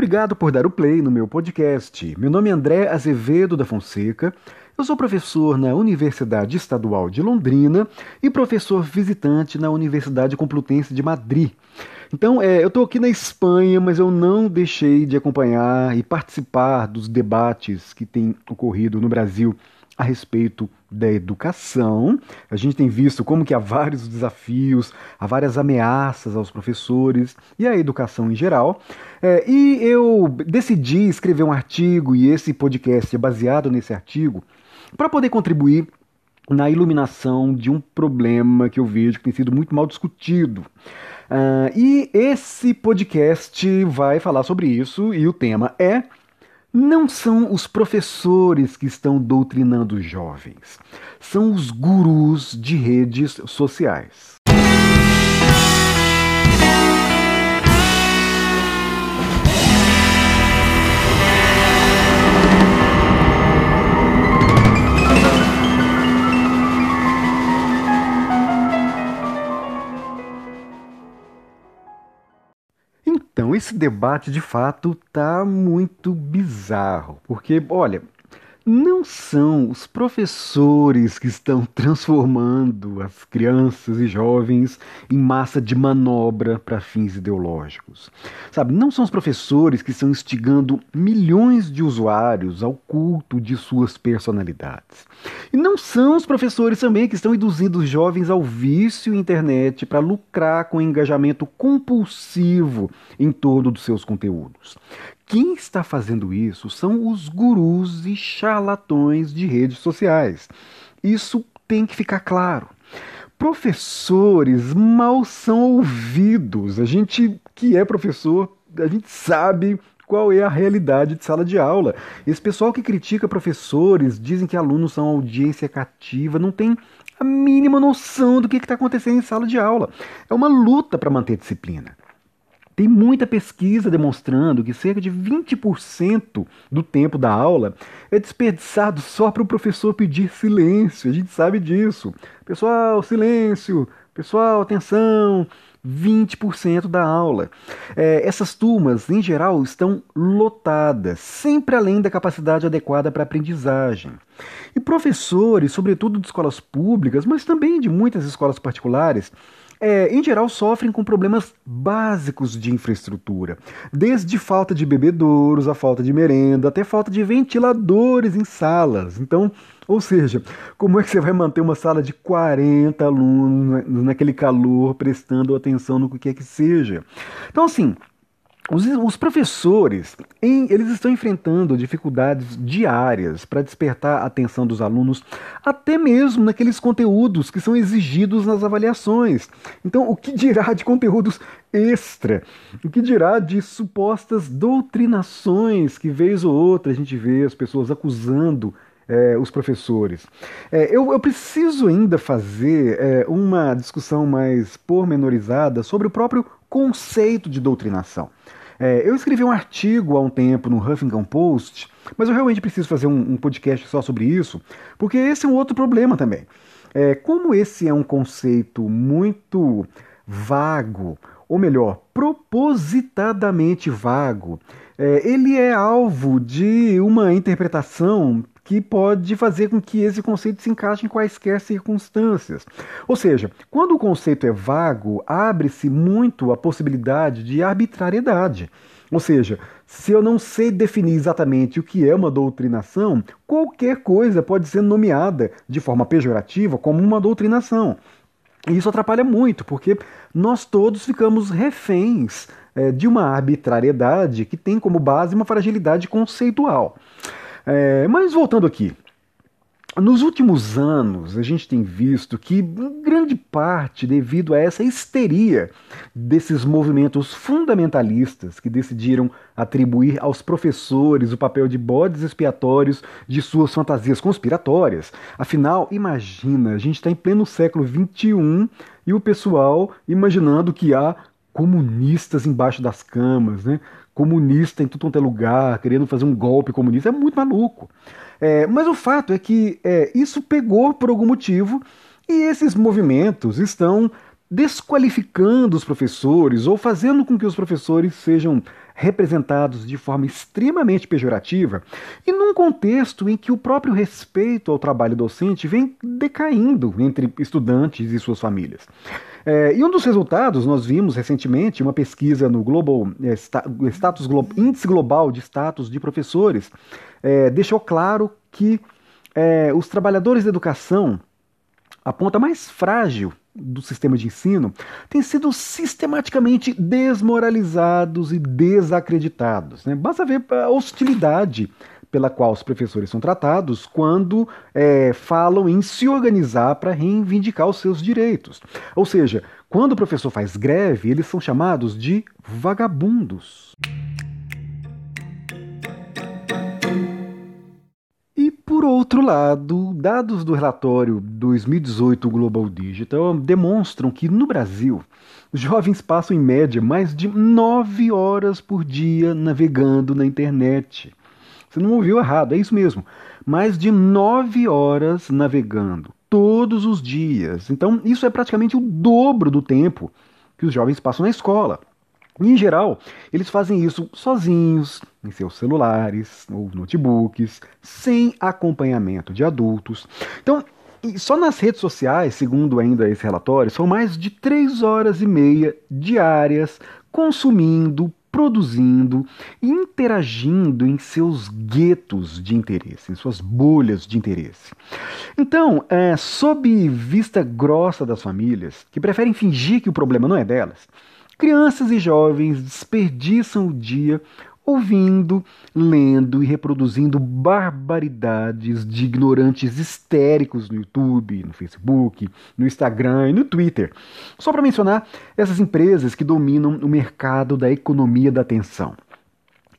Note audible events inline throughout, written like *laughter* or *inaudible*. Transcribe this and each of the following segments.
Obrigado por dar o play no meu podcast. Meu nome é André Azevedo da Fonseca. Eu sou professor na Universidade Estadual de Londrina e professor visitante na Universidade Complutense de Madrid. Então, é, eu estou aqui na Espanha, mas eu não deixei de acompanhar e participar dos debates que têm ocorrido no Brasil a respeito da educação. A gente tem visto como que há vários desafios, há várias ameaças aos professores e à educação em geral. É, e eu decidi escrever um artigo, e esse podcast é baseado nesse artigo, para poder contribuir na iluminação de um problema que eu vejo que tem sido muito mal discutido. Uh, e esse podcast vai falar sobre isso, e o tema é não são os professores que estão doutrinando os jovens, são os gurus de redes sociais. Esse debate de fato tá muito bizarro, porque, olha, não são os professores que estão *laughs* transformando as crianças e jovens em massa de manobra para fins ideológicos. Sabe, não são os professores que estão instigando milhões de usuários ao culto de suas personalidades. E não são os professores também que estão induzindo os jovens ao vício internet para lucrar com engajamento compulsivo em torno dos seus conteúdos. Quem está fazendo isso são os gurus e charlatões de redes sociais. Isso tem que ficar claro. Professores mal são ouvidos. A gente que é professor, a gente sabe qual é a realidade de sala de aula. Esse pessoal que critica professores, dizem que alunos são audiência cativa, não tem a mínima noção do que está acontecendo em sala de aula. É uma luta para manter disciplina. Tem muita pesquisa demonstrando que cerca de 20% do tempo da aula é desperdiçado só para o professor pedir silêncio. A gente sabe disso. Pessoal, silêncio. Pessoal, atenção. 20% da aula. É, essas turmas, em geral, estão lotadas, sempre além da capacidade adequada para aprendizagem. E professores, sobretudo de escolas públicas, mas também de muitas escolas particulares, é, em geral, sofrem com problemas básicos de infraestrutura, desde falta de bebedouros, a falta de merenda, até falta de ventiladores em salas. Então, ou seja, como é que você vai manter uma sala de 40 alunos naquele calor, prestando atenção no que quer que seja? Então, assim, os, os, professores, em, eles estão enfrentando dificuldades diárias para despertar a atenção dos alunos, até mesmo naqueles conteúdos que são exigidos nas avaliações. Então, o que dirá de conteúdos extra? O que dirá de supostas doutrinações que, vez ou outra, a gente vê as pessoas acusando é, os professores. É, eu, eu, preciso ainda fazer é, uma discussão mais pormenorizada sobre o próprio conceito de doutrinação. É, eu escrevi um artigo há um tempo no Huffington Post, mas eu realmente preciso fazer um, um podcast só sobre isso, porque esse é um outro problema também. É, como esse é um conceito muito vago, ou melhor, propositadamente vago, é, ele é alvo de uma interpretação que pode fazer com que esse conceito se encaixe em quaisquer circunstâncias. Ou seja, quando o conceito é vago, abre-se muito a possibilidade de arbitrariedade. Ou seja, se eu não sei definir exatamente o que é uma doutrinação, qualquer coisa pode ser nomeada de forma pejorativa como uma doutrinação. E isso atrapalha muito, porque nós todos ficamos reféns é, de uma arbitrariedade que tem como base uma fragilidade conceitual. É, mas voltando aqui, nos últimos anos, a gente tem visto que, em grande parte, devido a essa histeria desses movimentos fundamentalistas que decidiram atribuir aos professores o papel de bodes expiatórios de suas fantasias conspiratórias. Afinal, imagina, a gente está em pleno século XXI e o pessoal imaginando que há comunistas embaixo das camas, né? Comunista em tudo quanto é lugar, querendo fazer um golpe comunista, é muito maluco. É, mas o fato é que é, isso pegou por algum motivo e esses movimentos estão desqualificando os professores ou fazendo com que os professores sejam representados de forma extremamente pejorativa e num contexto em que o próprio respeito ao trabalho docente vem decaindo entre estudantes e suas famílias. É, e um dos resultados, nós vimos recentemente uma pesquisa no Global é, Status Índice Global de Status de Professores, é, deixou claro que é, os trabalhadores da educação, a ponta mais frágil do sistema de ensino, têm sido sistematicamente desmoralizados e desacreditados. Né? Basta ver a hostilidade pela qual os professores são tratados quando é, falam em se organizar para reivindicar os seus direitos. Ou seja, quando o professor faz greve, eles são chamados de vagabundos. Por outro lado, dados do relatório 2018 Global Digital demonstram que no Brasil jovens passam em média mais de nove horas por dia navegando na internet. Você não ouviu errado, é isso mesmo. Mais de nove horas navegando, todos os dias. Então, isso é praticamente o dobro do tempo que os jovens passam na escola. E, em geral, eles fazem isso sozinhos, em seus celulares ou notebooks, sem acompanhamento de adultos. Então, só nas redes sociais, segundo ainda esse relatório, são mais de três horas e meia diárias consumindo produzindo e interagindo em seus guetos de interesse, em suas bolhas de interesse. Então, é, sob vista grossa das famílias, que preferem fingir que o problema não é delas, crianças e jovens desperdiçam o dia ouvindo, lendo e reproduzindo barbaridades de ignorantes histéricos no YouTube, no Facebook, no Instagram e no Twitter. Só para mencionar essas empresas que dominam o mercado da economia da atenção.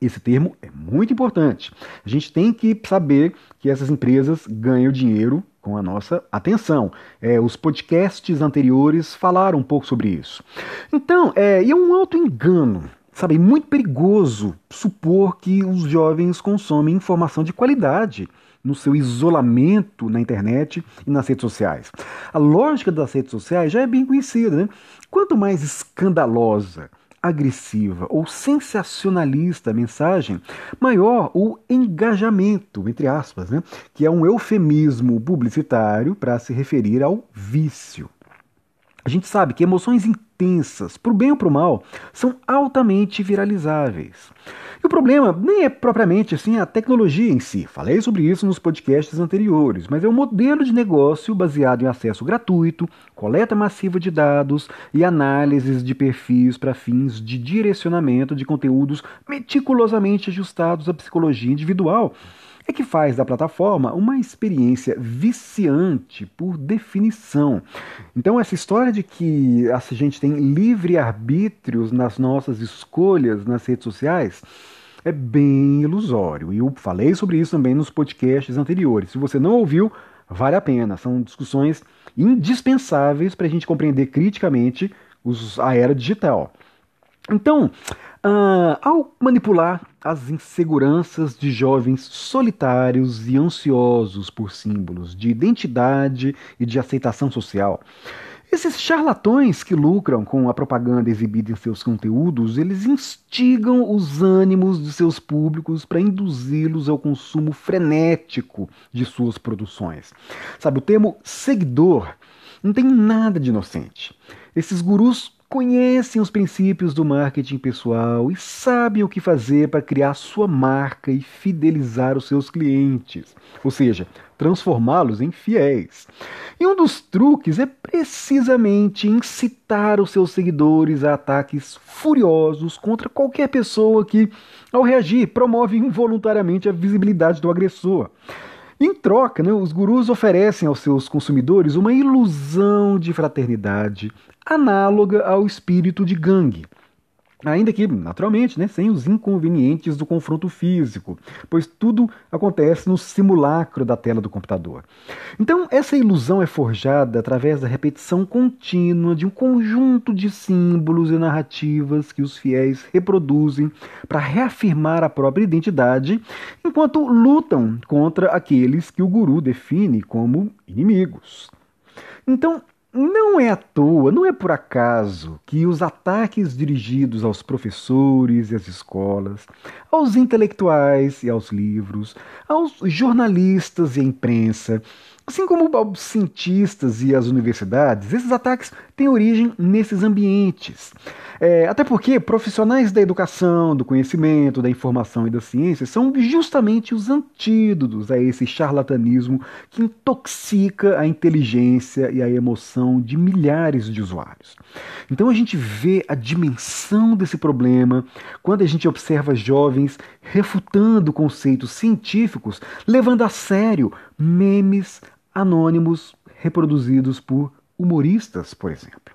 Esse termo é muito importante. A gente tem que saber que essas empresas ganham dinheiro com a nossa atenção. É, os podcasts anteriores falaram um pouco sobre isso. Então, é, é um auto-engano Sabe, é muito perigoso supor que os jovens consomem informação de qualidade no seu isolamento na internet e nas redes sociais. A lógica das redes sociais já é bem conhecida, né? Quanto mais escandalosa, agressiva ou sensacionalista a mensagem, maior o engajamento, entre aspas, né? que é um eufemismo publicitário para se referir ao vício. A gente sabe que emoções intensas, para o bem ou para o mal, são altamente viralizáveis. E o problema nem é propriamente assim a tecnologia em si, falei sobre isso nos podcasts anteriores, mas é um modelo de negócio baseado em acesso gratuito, coleta massiva de dados e análises de perfis para fins de direcionamento de conteúdos meticulosamente ajustados à psicologia individual é que faz da plataforma uma experiência viciante por definição. Então, essa história de que a gente tem livre arbítrio nas nossas escolhas nas redes sociais é bem ilusório. E eu falei sobre isso também nos podcasts anteriores. Se você não ouviu, vale a pena. São discussões indispensáveis para a gente compreender criticamente a era digital. Então, uh, ao manipular as inseguranças de jovens solitários e ansiosos por símbolos de identidade e de aceitação social, esses charlatões que lucram com a propaganda exibida em seus conteúdos, eles instigam os ânimos de seus públicos para induzi-los ao consumo frenético de suas produções. Sabe, o termo seguidor não tem nada de inocente. Esses gurus conhecem os princípios do marketing pessoal e sabem o que fazer para criar sua marca e fidelizar os seus clientes, ou seja, transformá-los em fiéis. E um dos truques é precisamente incitar os seus seguidores a ataques furiosos contra qualquer pessoa que, ao reagir, promove involuntariamente a visibilidade do agressor. Em troca, né, os gurus oferecem aos seus consumidores uma ilusão de fraternidade análoga ao espírito de gangue. Ainda que, naturalmente, né, sem os inconvenientes do confronto físico, pois tudo acontece no simulacro da tela do computador. Então, essa ilusão é forjada através da repetição contínua de um conjunto de símbolos e narrativas que os fiéis reproduzem para reafirmar a própria identidade, enquanto lutam contra aqueles que o guru define como inimigos. Então, não é à toa, não é por acaso que os ataques dirigidos aos professores e às escolas, aos intelectuais e aos livros, aos jornalistas e à imprensa, assim como aos cientistas e às universidades, esses ataques têm origem nesses ambientes. É, até porque profissionais da educação, do conhecimento, da informação e da ciência são justamente os antídotos a esse charlatanismo que intoxica a inteligência e a emoção de milhares de usuários. Então a gente vê a dimensão desse problema quando a gente observa jovens refutando conceitos científicos, levando a sério memes anônimos reproduzidos por humoristas, por exemplo.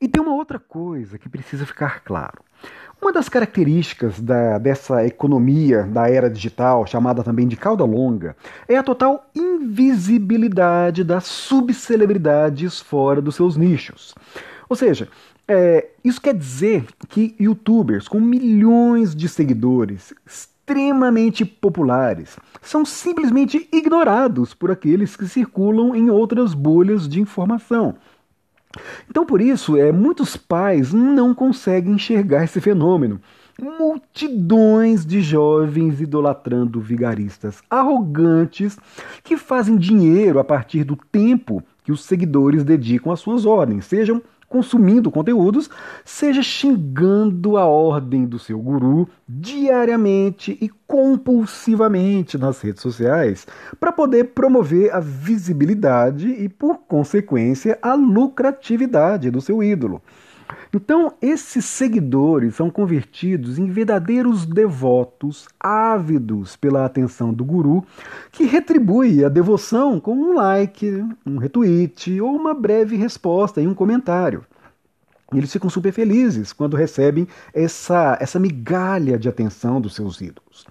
E tem uma outra coisa que precisa ficar claro. Uma das características da, dessa economia da era digital, chamada também de cauda longa, é a total invisibilidade das subcelebridades fora dos seus nichos. Ou seja, é, isso quer dizer que youtubers com milhões de seguidores, extremamente populares, são simplesmente ignorados por aqueles que circulam em outras bolhas de informação. Então, por isso, é, muitos pais não conseguem enxergar esse fenômeno. Multidões de jovens idolatrando vigaristas arrogantes que fazem dinheiro a partir do tempo que os seguidores dedicam às suas ordens, sejam consumindo conteúdos, seja xingando a ordem do seu guru diariamente e compulsivamente nas redes sociais, para poder promover a visibilidade e, por consequência, a lucratividade do seu ídolo. Então, esses seguidores são convertidos em verdadeiros devotos, ávidos pela atenção do guru, que retribui a devoção com um like, um retweet ou uma breve resposta em um comentário. Eles ficam super felizes quando recebem essa, essa migalha de atenção dos seus ídolos.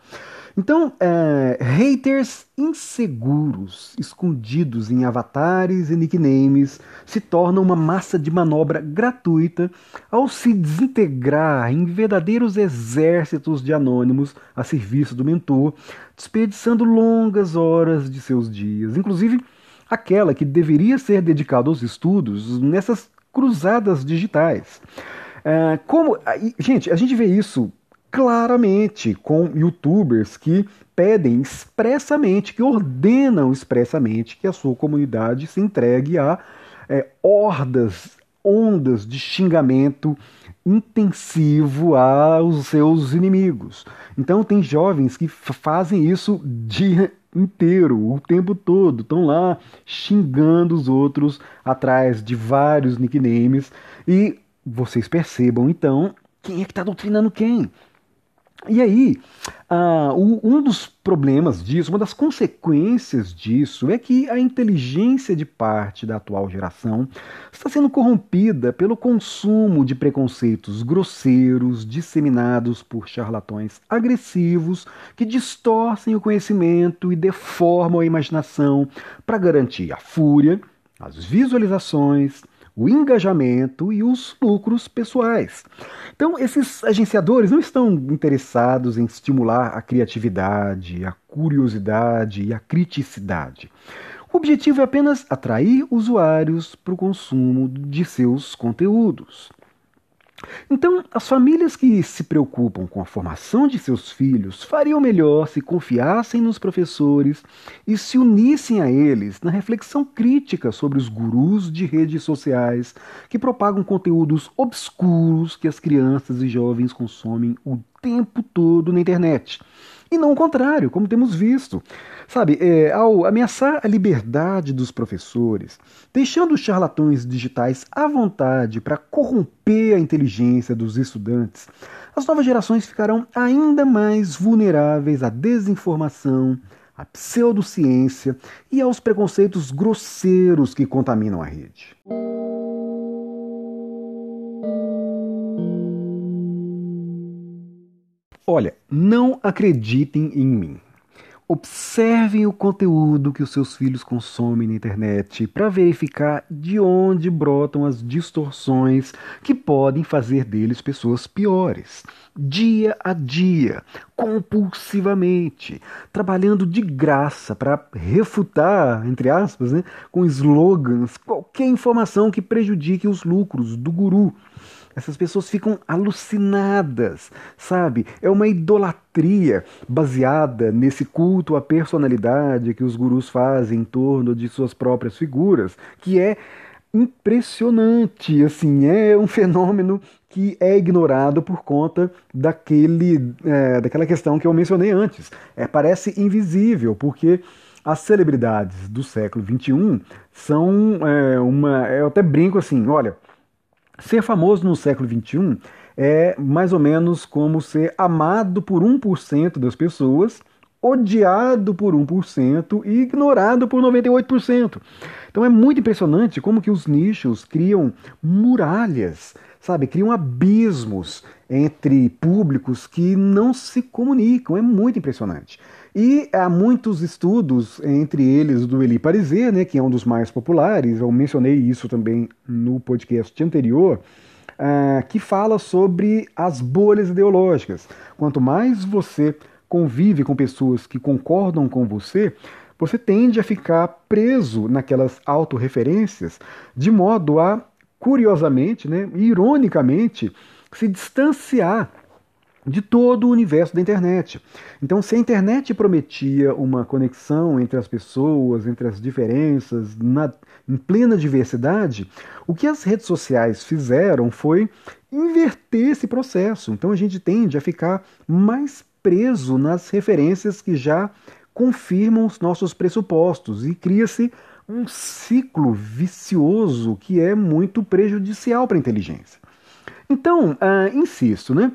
Então, é, haters inseguros, escondidos em avatares e nicknames, se tornam uma massa de manobra gratuita ao se desintegrar em verdadeiros exércitos de anônimos a serviço do mentor, desperdiçando longas horas de seus dias, inclusive aquela que deveria ser dedicada aos estudos nessas cruzadas digitais. É, como, gente, a gente vê isso claramente com youtubers que pedem expressamente, que ordenam expressamente que a sua comunidade se entregue a é, hordas, ondas de xingamento intensivo aos seus inimigos. Então tem jovens que fazem isso dia inteiro, o tempo todo, estão lá xingando os outros atrás de vários nicknames e vocês percebam então quem é que está doutrinando quem. E aí, uh, um dos problemas disso, uma das consequências disso, é que a inteligência de parte da atual geração está sendo corrompida pelo consumo de preconceitos grosseiros disseminados por charlatões agressivos que distorcem o conhecimento e deformam a imaginação para garantir a fúria, as visualizações, o engajamento e os lucros pessoais. Então, esses agenciadores não estão interessados em estimular a criatividade, a curiosidade e a criticidade. O objetivo é apenas atrair usuários para o consumo de seus conteúdos. Então, as famílias que se preocupam com a formação de seus filhos fariam melhor se confiassem nos professores e se unissem a eles na reflexão crítica sobre os gurus de redes sociais que propagam conteúdos obscuros que as crianças e jovens consomem o tempo todo na internet. E não o contrário, como temos visto. Sabe, é, ao ameaçar a liberdade dos professores, deixando os charlatões digitais à vontade para corromper a inteligência dos estudantes, as novas gerações ficarão ainda mais vulneráveis à desinformação, à pseudociência e aos preconceitos grosseiros que contaminam a rede. Olha, não acreditem em mim. Observem o conteúdo que os seus filhos consomem na internet para verificar de onde brotam as distorções que podem fazer deles pessoas piores. Dia a dia, compulsivamente, trabalhando de graça para refutar, entre aspas, né, com slogans, qualquer informação que prejudique os lucros do guru. Essas pessoas ficam alucinadas, sabe? É uma idolatria baseada nesse culto à personalidade que os gurus fazem em torno de suas próprias figuras, que é impressionante, assim, é um fenômeno que é ignorado por conta daquele, é, daquela questão que eu mencionei antes. É, parece invisível, porque as celebridades do século XXI são é, uma. Eu até brinco assim, olha, Ser famoso no século XXI é mais ou menos como ser amado por 1% das pessoas, odiado por 1% e ignorado por 98%. Então é muito impressionante como que os nichos criam muralhas, sabe? Criam abismos entre públicos que não se comunicam. É muito impressionante. E há muitos estudos, entre eles do Eli Pariser, né, que é um dos mais populares, eu mencionei isso também no podcast anterior, uh, que fala sobre as bolhas ideológicas. Quanto mais você convive com pessoas que concordam com você, você tende a ficar preso naquelas autorreferências, de modo a, curiosamente, né, ironicamente, se distanciar de todo o universo da internet. Então, se a internet prometia uma conexão entre as pessoas, entre as diferenças, na, em plena diversidade, o que as redes sociais fizeram foi inverter esse processo. Então, a gente tende a ficar mais preso nas referências que já confirmam os nossos pressupostos e cria-se um ciclo vicioso que é muito prejudicial para a inteligência. Então, ah, insisto, né?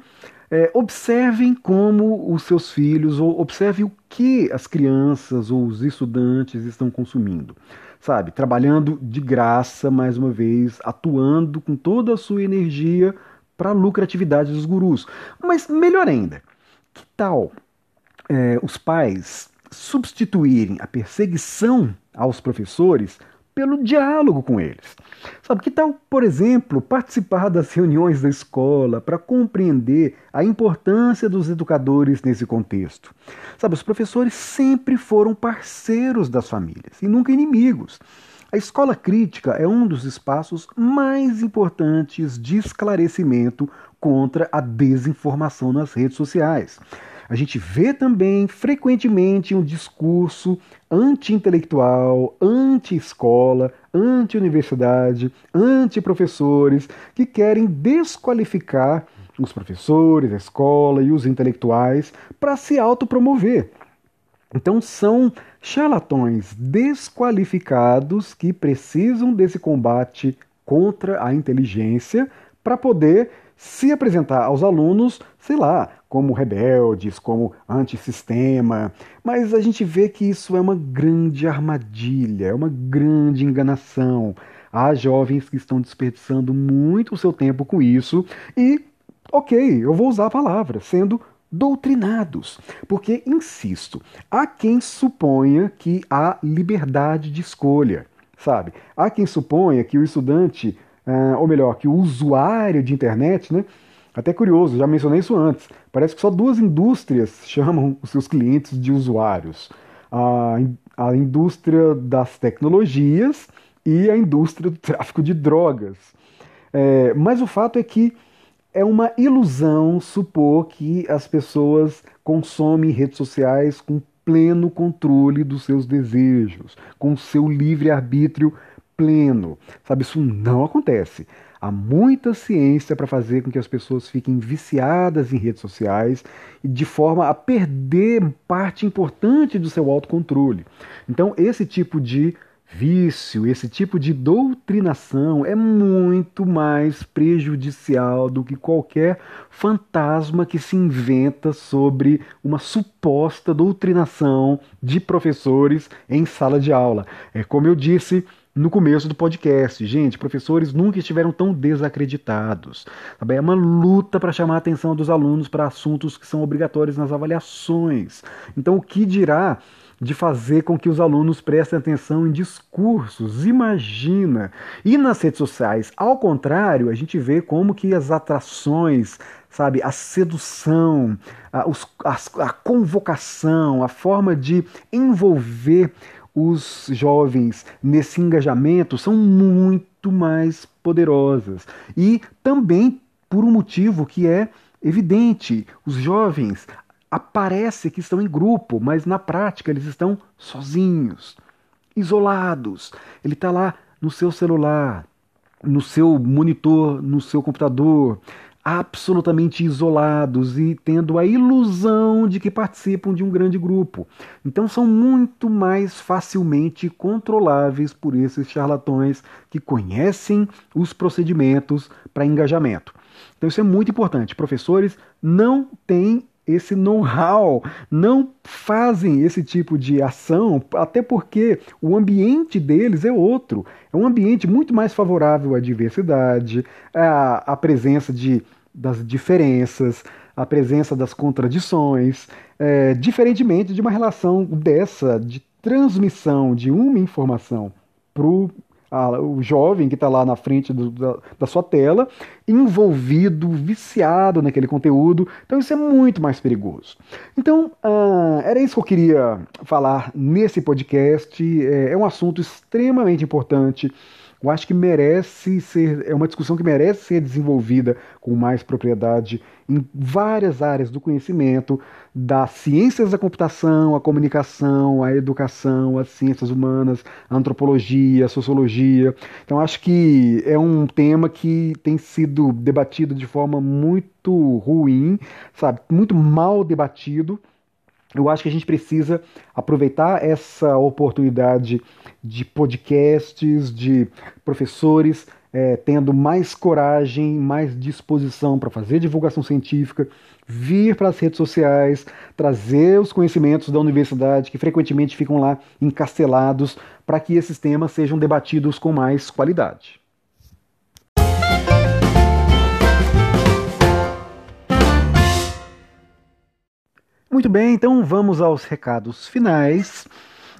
É, observem como os seus filhos, ou observe o que as crianças ou os estudantes estão consumindo. Sabe, trabalhando de graça, mais uma vez, atuando com toda a sua energia para a lucratividade dos gurus. Mas melhor ainda, que tal é, os pais substituírem a perseguição aos professores pelo diálogo com eles. Sabe que tal, por exemplo, participar das reuniões da escola para compreender a importância dos educadores nesse contexto? Sabe, os professores sempre foram parceiros das famílias e nunca inimigos. A escola crítica é um dos espaços mais importantes de esclarecimento contra a desinformação nas redes sociais. A gente vê também frequentemente um discurso anti-intelectual, anti-escola, anti-universidade, anti-professores, que querem desqualificar os professores, a escola e os intelectuais para se autopromover. Então são charlatões desqualificados que precisam desse combate contra a inteligência para poder se apresentar aos alunos, sei lá, como rebeldes, como antissistema, mas a gente vê que isso é uma grande armadilha, é uma grande enganação. Há jovens que estão desperdiçando muito o seu tempo com isso e, ok, eu vou usar a palavra, sendo doutrinados. Porque, insisto, há quem suponha que há liberdade de escolha, sabe? Há quem suponha que o estudante ah, ou melhor, que o usuário de internet, né? Até curioso, já mencionei isso antes. Parece que só duas indústrias chamam os seus clientes de usuários: a, a indústria das tecnologias e a indústria do tráfico de drogas. É, mas o fato é que é uma ilusão supor que as pessoas consomem redes sociais com pleno controle dos seus desejos, com seu livre arbítrio pleno. Sabe, isso não acontece. Há muita ciência para fazer com que as pessoas fiquem viciadas em redes sociais de forma a perder parte importante do seu autocontrole. Então, esse tipo de vício, esse tipo de doutrinação é muito mais prejudicial do que qualquer fantasma que se inventa sobre uma suposta doutrinação de professores em sala de aula. É como eu disse no começo do podcast. Gente, professores nunca estiveram tão desacreditados. Sabe? É uma luta para chamar a atenção dos alunos para assuntos que são obrigatórios nas avaliações. Então, o que dirá de fazer com que os alunos prestem atenção em discursos, imagina. E nas redes sociais, ao contrário, a gente vê como que as atrações, sabe, a sedução, a, os, a, a convocação, a forma de envolver os jovens nesse engajamento são muito mais poderosas. E também por um motivo que é evidente: os jovens aparece que estão em grupo, mas na prática eles estão sozinhos, isolados. Ele está lá no seu celular, no seu monitor, no seu computador, absolutamente isolados e tendo a ilusão de que participam de um grande grupo. Então são muito mais facilmente controláveis por esses charlatões que conhecem os procedimentos para engajamento. Então isso é muito importante. Professores não têm esse know-how, não fazem esse tipo de ação, até porque o ambiente deles é outro. É um ambiente muito mais favorável à diversidade, à, à presença de, das diferenças, à presença das contradições, é, diferentemente de uma relação dessa, de transmissão de uma informação para o a, o jovem que está lá na frente do, da, da, sua tela, envolvido, viciado naquele conteúdo. Então isso é muito mais perigoso. Então uh, era isso que eu queria falar nesse podcast. É, é um assunto extremamente importante eu acho que merece ser, é uma discussão que merece ser desenvolvida com mais propriedade em várias áreas do conhecimento, das ciências da computação, a comunicação, a educação, as ciências humanas, a antropologia, a sociologia. Então acho que é um tema que tem sido debatido de forma muito ruim, sabe, muito mal debatido eu acho que a gente precisa aproveitar essa oportunidade de podcasts, de professores é, tendo mais coragem, mais disposição para fazer divulgação científica, vir para as redes sociais, trazer os conhecimentos da universidade que frequentemente ficam lá encastelados para que esses temas sejam debatidos com mais qualidade. Muito bem, então vamos aos recados finais.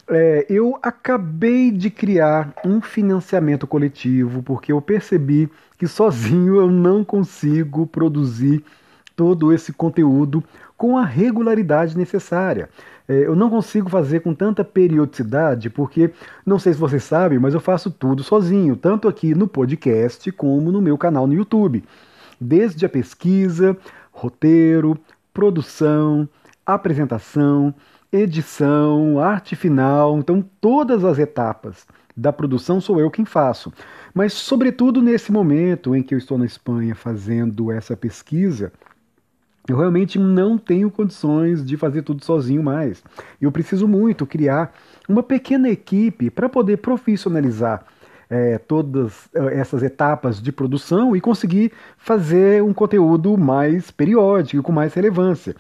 É, eu acabei de criar um financiamento coletivo porque eu percebi que sozinho eu não consigo produzir todo esse conteúdo com a regularidade necessária. É, eu não consigo fazer com tanta periodicidade porque, não sei se vocês sabem, mas eu faço tudo sozinho, tanto aqui no podcast como no meu canal no YouTube. Desde a pesquisa, roteiro, produção, apresentação, edição, arte final, então todas as etapas da produção sou eu quem faço. Mas, sobretudo nesse momento em que eu estou na Espanha fazendo essa pesquisa, eu realmente não tenho condições de fazer tudo sozinho mais. Eu preciso muito criar uma pequena equipe para poder profissionalizar é, todas é, essas etapas de produção e conseguir fazer um conteúdo mais periódico, com mais relevância.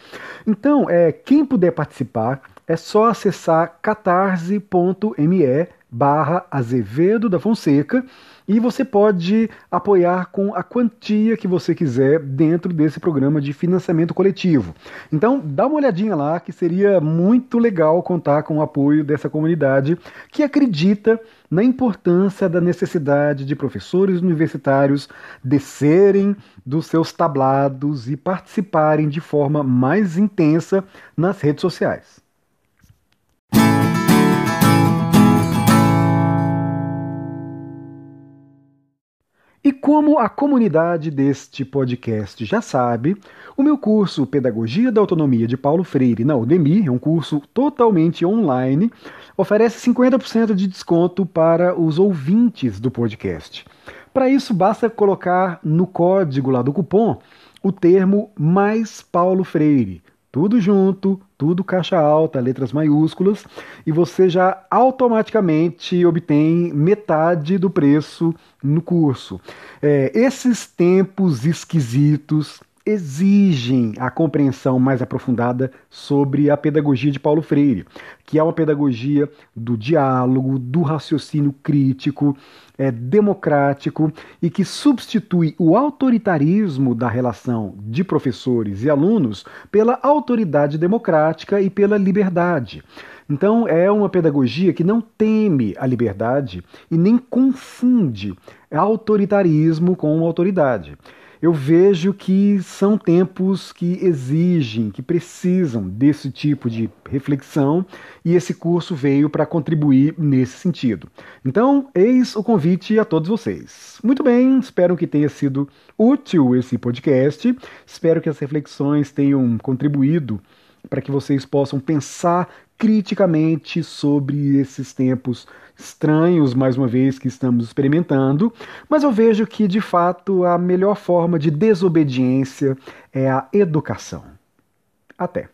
Então, é, quem puder participar, é só acessar catarse.me barra Azevedo da Fonseca e você pode apoiar com a quantia que você quiser dentro desse programa de financiamento coletivo. Então, dá uma olhadinha lá que seria muito legal contar com o apoio dessa comunidade que acredita na importância da necessidade de professores universitários descerem dos seus tablados e participarem de forma mais intensa nas redes sociais. E como a comunidade deste podcast já sabe, o meu curso Pedagogia da Autonomia de Paulo Freire na Udemy, é um curso totalmente online, oferece 50% de desconto para os ouvintes do podcast. Para isso, basta colocar no código lá do cupom o termo mais Paulo Freire. Tudo junto, tudo caixa alta, letras maiúsculas, e você já automaticamente obtém metade do preço no curso. É, esses tempos esquisitos exigem a compreensão mais aprofundada sobre a pedagogia de Paulo Freire, que é uma pedagogia do diálogo, do raciocínio crítico, é, democrático e que substitui o autoritarismo da relação de professores e alunos pela autoridade democrática e pela liberdade. Então, é uma pedagogia que não teme a liberdade e nem confunde autoritarismo com autoridade eu vejo que são tempos que exigem, que precisam desse tipo de reflexão e esse curso veio para contribuir nesse sentido. Então, eis o convite a todos vocês. Muito bem, espero que tenha sido útil esse podcast, espero que as reflexões tenham contribuído para que vocês possam pensar criticamente sobre esses tempos estranhos, mais uma vez, que estamos experimentando, mas eu vejo que, de fato, a melhor forma de desobediência é a educação. Até.